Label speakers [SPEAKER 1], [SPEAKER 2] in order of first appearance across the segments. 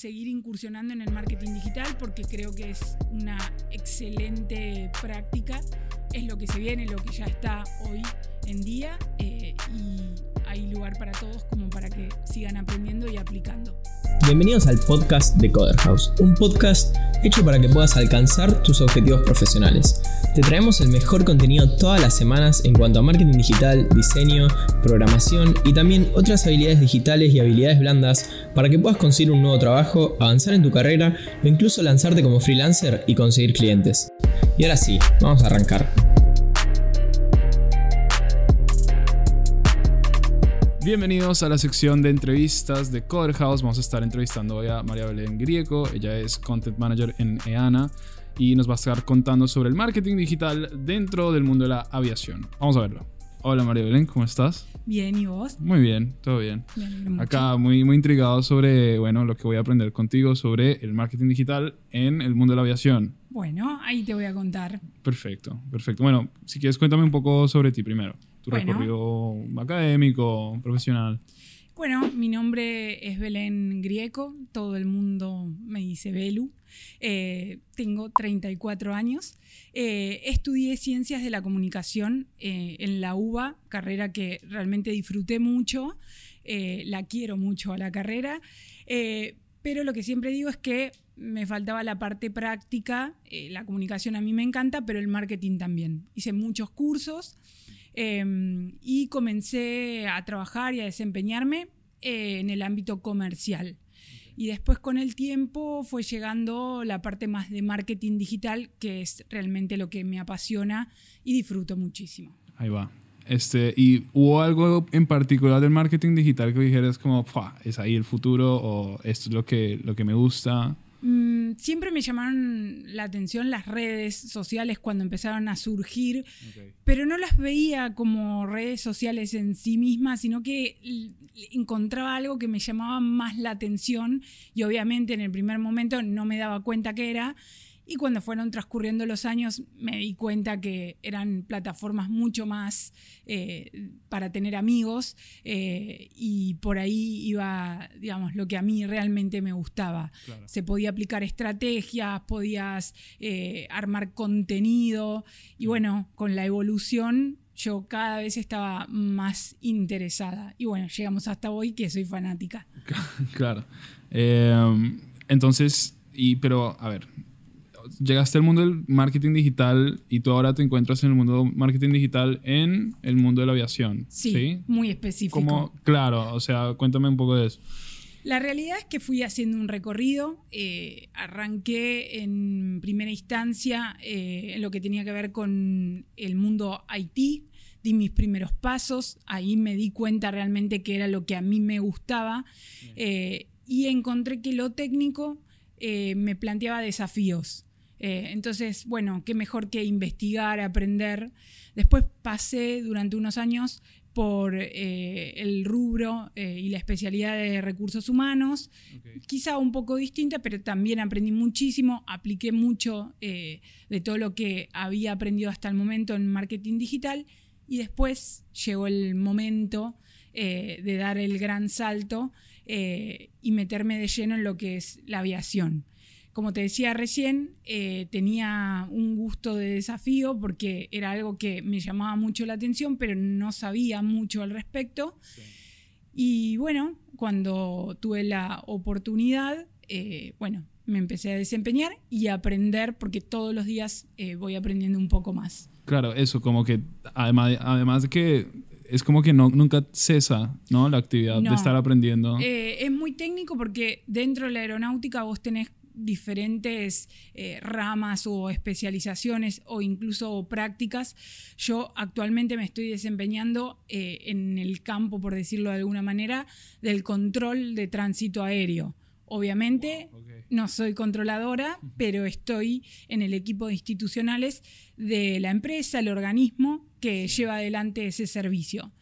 [SPEAKER 1] seguir incursionando en el marketing digital porque creo que es una excelente práctica, es lo que se viene, lo que ya está hoy en día eh, y hay lugar para todos como para que sigan aprendiendo y aplicando.
[SPEAKER 2] Bienvenidos al podcast de Coder House, un podcast hecho para que puedas alcanzar tus objetivos profesionales. Te traemos el mejor contenido todas las semanas en cuanto a marketing digital, diseño, programación y también otras habilidades digitales y habilidades blandas para que puedas conseguir un nuevo trabajo, avanzar en tu carrera o incluso lanzarte como freelancer y conseguir clientes. Y ahora sí, vamos a arrancar.
[SPEAKER 3] Bienvenidos a la sección de entrevistas de Coder House. Vamos a estar entrevistando hoy a María Belén Grieco. Ella es Content Manager en EANA y nos va a estar contando sobre el marketing digital dentro del mundo de la aviación. Vamos a verlo. Hola María Belén, ¿cómo estás?
[SPEAKER 1] Bien, ¿y vos?
[SPEAKER 3] Muy bien, todo bien.
[SPEAKER 1] Mucho.
[SPEAKER 3] Acá muy, muy intrigado sobre, bueno, lo que voy a aprender contigo sobre el marketing digital en el mundo de la aviación.
[SPEAKER 1] Bueno, ahí te voy a contar.
[SPEAKER 3] Perfecto, perfecto. Bueno, si quieres cuéntame un poco sobre ti primero. Tu
[SPEAKER 1] Bueno.
[SPEAKER 3] recorrido académico, profesional.
[SPEAKER 1] Bueno, mi nombre es Belén Grieco, todo el mundo me dice Belu. Eh, tengo 34 años. Eh, estudié Ciencias de la Comunicación eh, en la UBA, carrera que realmente disfruté mucho, la quiero mucho a la carrera, pero lo que siempre digo es que me faltaba la parte práctica, la comunicación a mí me encanta, pero el marketing también. Hice muchos cursos. Eh, y comencé a trabajar y a desempeñarme eh, en el ámbito comercial. Y después con el tiempo fue llegando la parte más de marketing digital, que es realmente lo que me apasiona y disfruto muchísimo.
[SPEAKER 3] Ahí va. Este, ¿Y hubo algo en particular del marketing digital que dijeras como, "Fua, es ahí el futuro o esto es lo que, lo que me gusta?
[SPEAKER 1] Mm, siempre me llamaron la atención las redes sociales cuando empezaron a surgir, pero no las veía como redes sociales en sí mismas, sino que encontraba algo que me llamaba más la atención y obviamente en el primer momento no me daba cuenta qué era. Y cuando fueron transcurriendo los años me di cuenta que eran plataformas mucho más eh, para tener amigos eh, y por ahí iba, digamos, lo que a mí realmente me gustaba.
[SPEAKER 3] Claro.
[SPEAKER 1] Se podía aplicar estrategias, podías eh, armar contenido y bueno, con la evolución yo cada vez estaba más interesada. Y bueno, llegamos hasta hoy que soy fanática.
[SPEAKER 3] Claro. Entonces, y, pero a ver, llegaste al mundo del marketing digital y tú ahora te encuentras en el mundo del marketing digital en el mundo de la aviación.
[SPEAKER 1] Sí,
[SPEAKER 3] Sí.
[SPEAKER 1] muy específico.
[SPEAKER 3] Como, claro, o sea, cuéntame un poco de eso.
[SPEAKER 1] La realidad es que fui haciendo un recorrido, eh, arranqué en primera instancia eh, en lo que tenía que ver con el mundo IT, di mis primeros pasos, ahí me di cuenta realmente que era lo que a mí me gustaba eh, y encontré que lo técnico eh, me planteaba desafíos. Eh, entonces, bueno, qué mejor que investigar, aprender. Después pasé durante unos años por eh, el rubro eh, y la especialidad de recursos humanos, quizá un poco distinta, pero también aprendí muchísimo, apliqué mucho eh, de todo lo que había aprendido hasta el momento en marketing digital y después llegó el momento de dar el gran salto y meterme de lleno en lo que es la aviación. Como te decía recién, eh, tenía un gusto de desafío porque era algo que me llamaba mucho la atención, pero no sabía mucho al respecto. Y bueno, cuando tuve la oportunidad, eh, bueno, me empecé a desempeñar y a aprender porque todos los días eh, voy aprendiendo un poco más.
[SPEAKER 3] Claro, eso, como que además, además de que es como que no, nunca cesa, ¿no? La actividad
[SPEAKER 1] No.
[SPEAKER 3] de estar aprendiendo.
[SPEAKER 1] Eh, es muy técnico porque dentro de la aeronáutica vos tenés diferentes eh, ramas o especializaciones o incluso prácticas. Yo actualmente me estoy desempeñando eh, en el campo, por decirlo de alguna manera, del control de tránsito aéreo. Obviamente no soy controladora, pero estoy en el equipo de institucionales de la empresa, el organismo que lleva adelante ese servicio.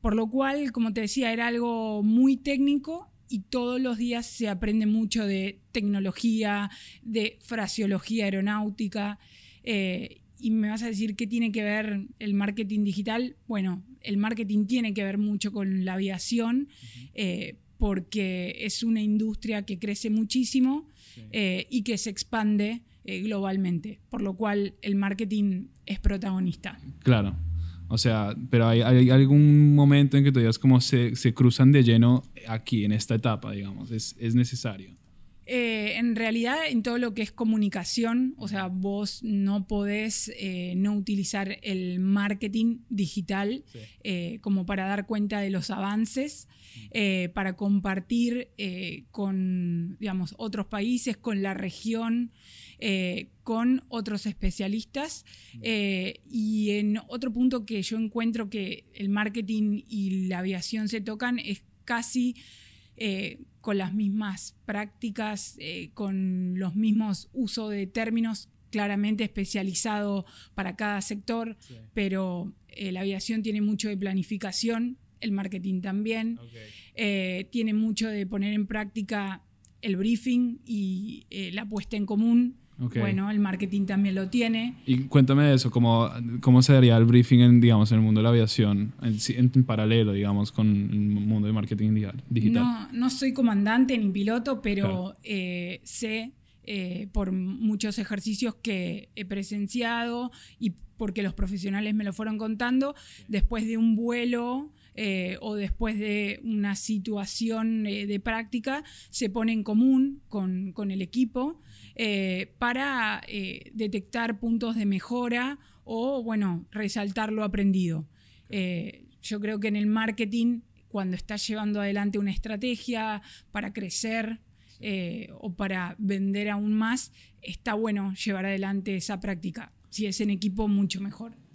[SPEAKER 1] Por lo cual, como te decía, era algo muy técnico y todos los días se aprende mucho de tecnología, de fraseología aeronáutica. eh, y me vas a decir qué tiene que ver el marketing digital. Bueno, el marketing tiene que ver mucho con la aviación, eh, porque es una industria que crece muchísimo eh, y que se expande eh, globalmente, por lo cual el marketing es protagonista.
[SPEAKER 3] Claro. O sea, pero hay, algún momento en que todavía es como se, se, cruzan de lleno aquí, en esta etapa, digamos, es, es necesario.
[SPEAKER 1] Eh, en realidad, en todo lo que es comunicación, o sea, vos no podés eh, no utilizar el marketing digital eh, como para dar cuenta de los avances, para compartir con, digamos, otros países, con la región, con otros especialistas. y en otro punto que yo encuentro que el marketing y la aviación se tocan es casi con las mismas prácticas, eh, con los mismos usos de términos claramente especializado para cada sector, pero eh, la aviación tiene mucho de planificación, el marketing también, eh, tiene mucho de poner en práctica el briefing y la puesta en común. Bueno, el marketing también lo tiene.
[SPEAKER 3] Y cuéntame de eso, ¿cómo, cómo se daría el briefing en, digamos, en el mundo de la aviación, en, paralelo, digamos, con el mundo de marketing digital?
[SPEAKER 1] No, no soy comandante ni piloto, pero eh, sé eh, por muchos ejercicios que he presenciado y porque los profesionales me lo fueron contando, después de un vuelo eh, o después de una situación de práctica, se pone en común con, con el equipo eh, para eh, detectar puntos de mejora o, bueno, resaltar lo aprendido. Eh, yo creo que en el marketing, cuando estás llevando adelante una estrategia para crecer o para vender aún más, está bueno llevar adelante esa práctica. Si es en equipo, mucho mejor.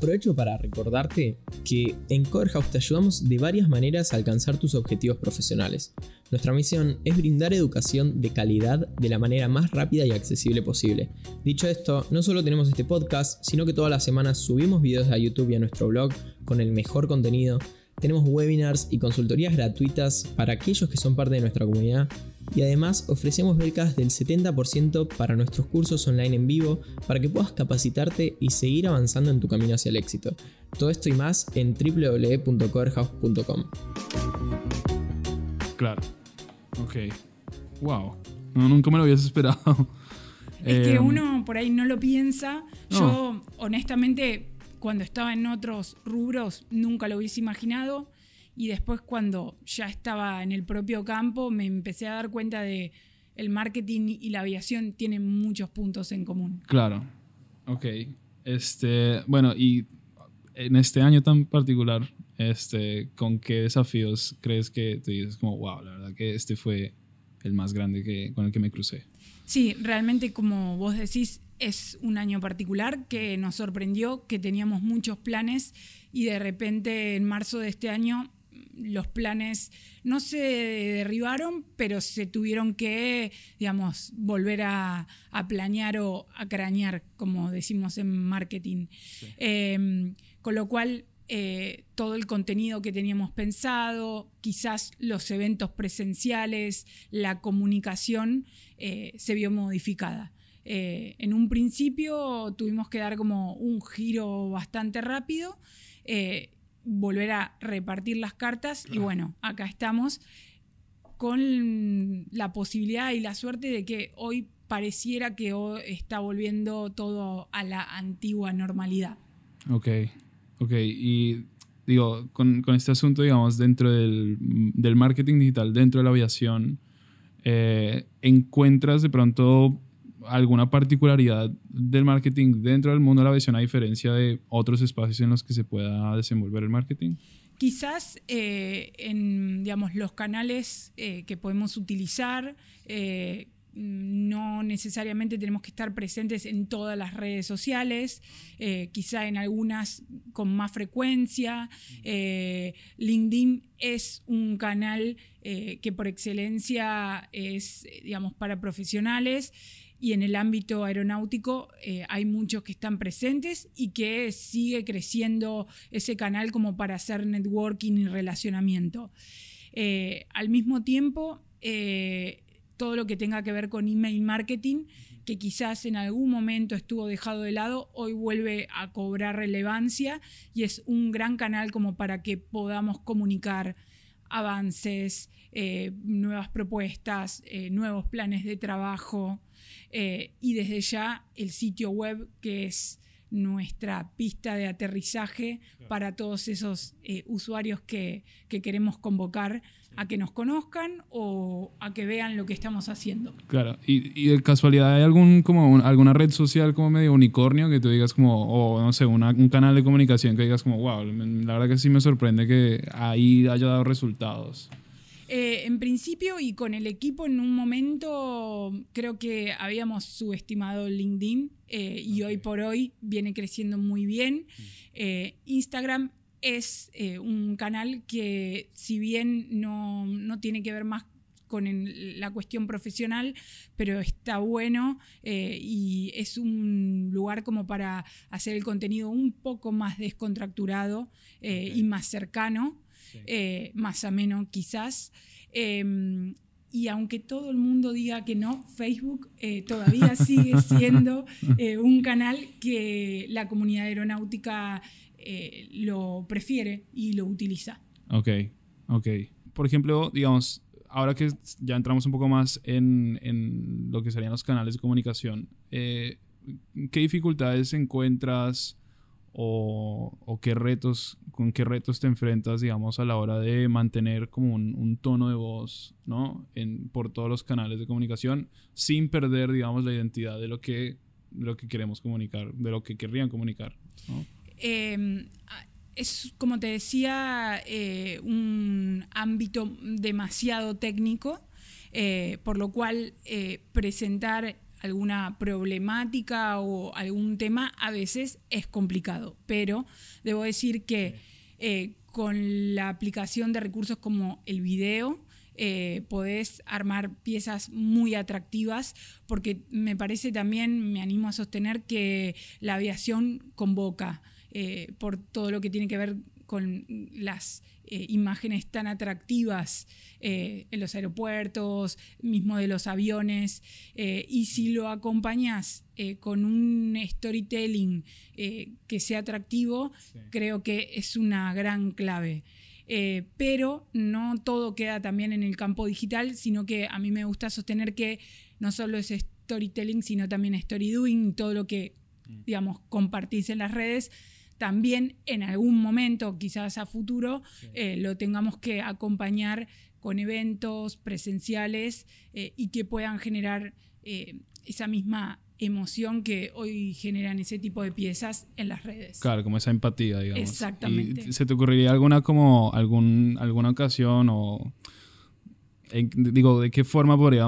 [SPEAKER 2] Aprovecho para recordarte que en Coverhouse te ayudamos de varias maneras a alcanzar tus objetivos profesionales. Nuestra misión es brindar educación de calidad de la manera más rápida y accesible posible. Dicho esto, no solo tenemos este podcast, sino que todas las semanas subimos videos a YouTube y a nuestro blog con el mejor contenido. Tenemos webinars y consultorías gratuitas para aquellos que son parte de nuestra comunidad y además ofrecemos becas del 70% para nuestros cursos online en vivo para que puedas capacitarte y seguir avanzando en tu camino hacia el éxito. Todo esto y más en www.coverhouse.com.
[SPEAKER 3] Claro. Ok. Wow. nunca me lo habías esperado.
[SPEAKER 1] Es que em, uno por ahí no lo piensa. Yo, honestamente, cuando estaba en otros rubros, nunca lo hubiese imaginado y después cuando ya estaba en el propio campo me empecé a dar cuenta de el marketing y la aviación tienen muchos puntos en común.
[SPEAKER 3] Claro. Ok. Este, bueno, y en este año tan particular, este, ¿con qué desafíos crees que te dices como, wow, la verdad que este fue el más grande que, con el que me crucé?
[SPEAKER 1] Sí, realmente como vos decís, es un año particular que nos sorprendió, que teníamos muchos planes y de repente en marzo de este año los planes no se derribaron, pero se tuvieron que, digamos, volver a, planear o a crañar, como decimos en marketing. Em, con lo cual, eh, todo el contenido que teníamos pensado, quizás los eventos presenciales, la comunicación, eh, se vio modificada. Eh, en un principio tuvimos que dar como un giro bastante rápido volver a repartir las cartas y bueno, acá estamos con la posibilidad y la suerte de que hoy pareciera que hoy está volviendo todo a la antigua normalidad.
[SPEAKER 3] Ok, ok. Y digo, con, este asunto, digamos, dentro del, marketing digital, dentro de la aviación, eh, ¿encuentras de pronto alguna particularidad del marketing dentro del mundo de la aviación a diferencia de otros espacios en los que se pueda desenvolver el marketing?
[SPEAKER 1] Quizás eh, en digamos, los canales eh, que podemos utilizar, eh, no necesariamente tenemos que estar presentes en todas las redes sociales, quizá en algunas con más frecuencia. LinkedIn es un canal que por excelencia es, digamos, para profesionales y en el ámbito aeronáutico eh, hay muchos que están presentes y que sigue creciendo ese canal como para hacer networking y relacionamiento. Eh, al mismo tiempo, eh, todo lo que tenga que ver con email marketing, que quizás en algún momento estuvo dejado de lado, hoy vuelve a cobrar relevancia y es un gran canal como para que podamos comunicar avances, nuevas propuestas, nuevos planes de trabajo eh, y desde ya el sitio web que es nuestra pista de aterrizaje para todos esos usuarios que, que queremos convocar a que nos conozcan o a que vean lo que estamos haciendo.
[SPEAKER 3] Claro, y, de casualidad hay algún como alguna red social como medio unicornio que tú digas como, o no sé, un canal de comunicación que digas como, wow, la verdad que sí me sorprende que ahí haya dado resultados.
[SPEAKER 1] Eh, en principio y con el equipo en un momento creo que habíamos subestimado LinkedIn eh, y hoy por hoy viene creciendo muy bien. Mm. Eh, Instagram es un canal que si bien no, tiene que ver más con la cuestión profesional, pero está bueno eh, y es un lugar como para hacer el contenido un poco más descontracturado eh, y más cercano, más ameno quizás. Em, y aunque todo el mundo diga que no, Facebook todavía sigue siendo un canal que la comunidad aeronáutica eh, lo prefiere y lo utiliza.
[SPEAKER 3] Ok, ok. Por ejemplo, digamos, ahora que ya entramos un poco más en, en lo que serían los canales de comunicación, eh, ¿qué dificultades encuentras o, o, qué retos, con qué retos te enfrentas, digamos, a la hora de mantener como un, tono de voz, ¿no? En, por todos los canales de comunicación, sin perder, digamos, la identidad de lo que, lo que queremos comunicar, de lo que querrían comunicar.
[SPEAKER 1] Em, es, como te decía, eh, un ámbito demasiado técnico, eh, por lo cual eh, presentar alguna problemática o algún tema a veces es complicado, pero debo decir que con la aplicación de recursos como el video, podés armar piezas muy atractivas, porque me parece también, me animo a sostener que la aviación convoca. Eh, por todo lo que tiene que ver con las eh, imágenes tan atractivas eh, en los aeropuertos, mismo de los aviones, y si lo acompañas con un storytelling que sea atractivo, creo que es una gran clave. pero no todo queda también en el campo digital, sino que a mí me gusta sostener que no solo es storytelling, sino también story doing, todo lo que, mm. digamos, compartís en las redes, también en algún momento, quizás a futuro, eh, lo tengamos que acompañar con eventos presenciales eh, y que puedan generar eh, esa misma emoción que hoy generan ese tipo de piezas en las redes.
[SPEAKER 3] Claro, como esa empatía, digamos.
[SPEAKER 1] Exactamente.
[SPEAKER 3] ¿Y ¿Se te ocurriría alguna como algún, alguna ocasión o digo, de qué forma podría,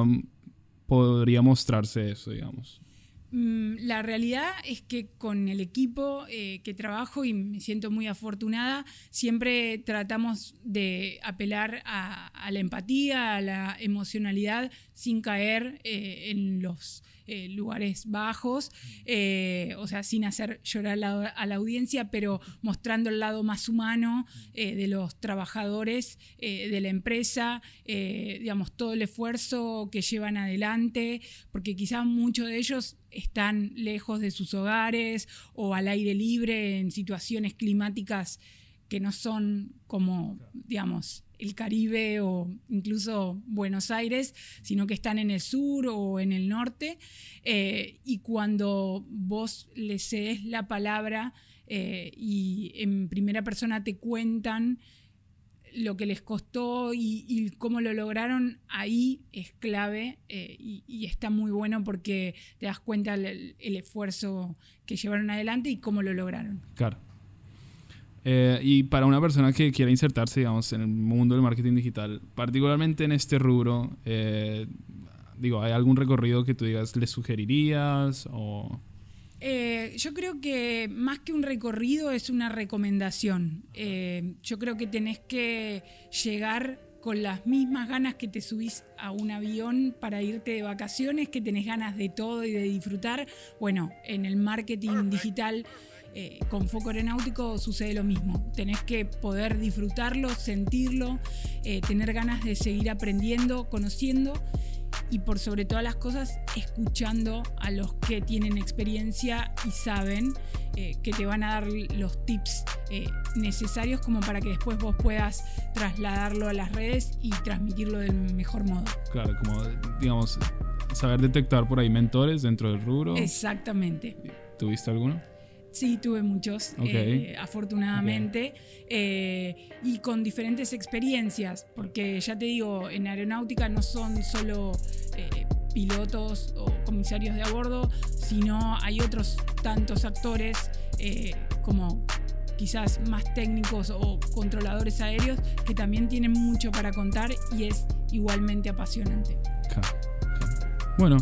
[SPEAKER 3] podría mostrarse eso, digamos?
[SPEAKER 1] Mm, la realidad es que con el equipo eh, que trabajo, y me siento muy afortunada, siempre tratamos de apelar a, la empatía, a la emocionalidad, sin caer eh, en los eh, lugares bajos, o sea, sin hacer llorar a la audiencia, pero mostrando el lado más humano de los trabajadores de la empresa, digamos, todo el esfuerzo que llevan adelante, porque quizás muchos de ellos están lejos de sus hogares o al aire libre en situaciones climáticas que no son como, digamos, el Caribe o incluso Buenos Aires, sino que están en el sur o en el norte. Eh, y cuando vos les cedes la palabra eh, y en primera persona te cuentan lo que les costó y, cómo lo lograron, ahí es clave eh, y, está muy bueno porque te das cuenta el, esfuerzo que llevaron adelante y cómo lo lograron.
[SPEAKER 3] Claro. Eh, y para una persona que quiera insertarse, digamos, en el mundo del marketing digital, particularmente en este rubro, eh, digo, ¿hay algún recorrido que tú digas, le sugerirías o...?
[SPEAKER 1] Eh, yo creo que más que un recorrido es una recomendación. yo creo que tenés que llegar con las mismas ganas que te subís a un avión para irte de vacaciones, que tenés ganas de todo y de disfrutar. Bueno, en el marketing digital eh, con foco aeronáutico sucede lo mismo. Tenés que poder disfrutarlo, sentirlo, eh, tener ganas de seguir aprendiendo, conociendo y por sobre todas las cosas escuchando a los que tienen experiencia y saben eh, que te van a dar los tips eh, necesarios como para que después vos puedas trasladarlo a las redes y transmitirlo del mejor modo.
[SPEAKER 3] Claro, como digamos, saber detectar por ahí mentores dentro del rubro.
[SPEAKER 1] Exactamente.
[SPEAKER 3] ¿Tuviste alguno?
[SPEAKER 1] Sí, tuve muchos, eh, afortunadamente, eh, y con diferentes experiencias, porque ya te digo, en aeronáutica no son solo eh, pilotos o comisarios de a bordo, sino hay otros tantos actores eh, como quizás más técnicos o controladores aéreos que también tienen mucho para contar y es igualmente apasionante.
[SPEAKER 3] Claro. Bueno,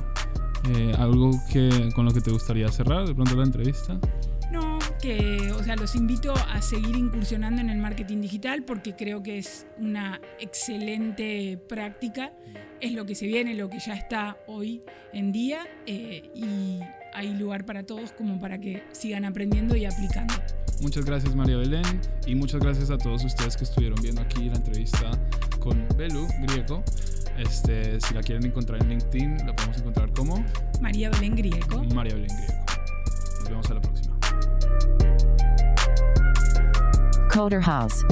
[SPEAKER 3] eh, algo que con lo que te gustaría cerrar de pronto la entrevista.
[SPEAKER 1] Que, o sea, los invito a seguir incursionando en el marketing digital porque creo que es una excelente práctica. Es lo que se viene, lo que ya está hoy en día eh, y hay lugar para todos como para que sigan aprendiendo y aplicando.
[SPEAKER 3] Muchas gracias María Belén y muchas gracias a todos ustedes que estuvieron viendo aquí la entrevista con Belu Grieco. Este, si la quieren encontrar en LinkedIn, la podemos encontrar como
[SPEAKER 1] María Belén Grieco.
[SPEAKER 3] María Belén Grieco. Nos vemos a la próxima.
[SPEAKER 4] Coder House.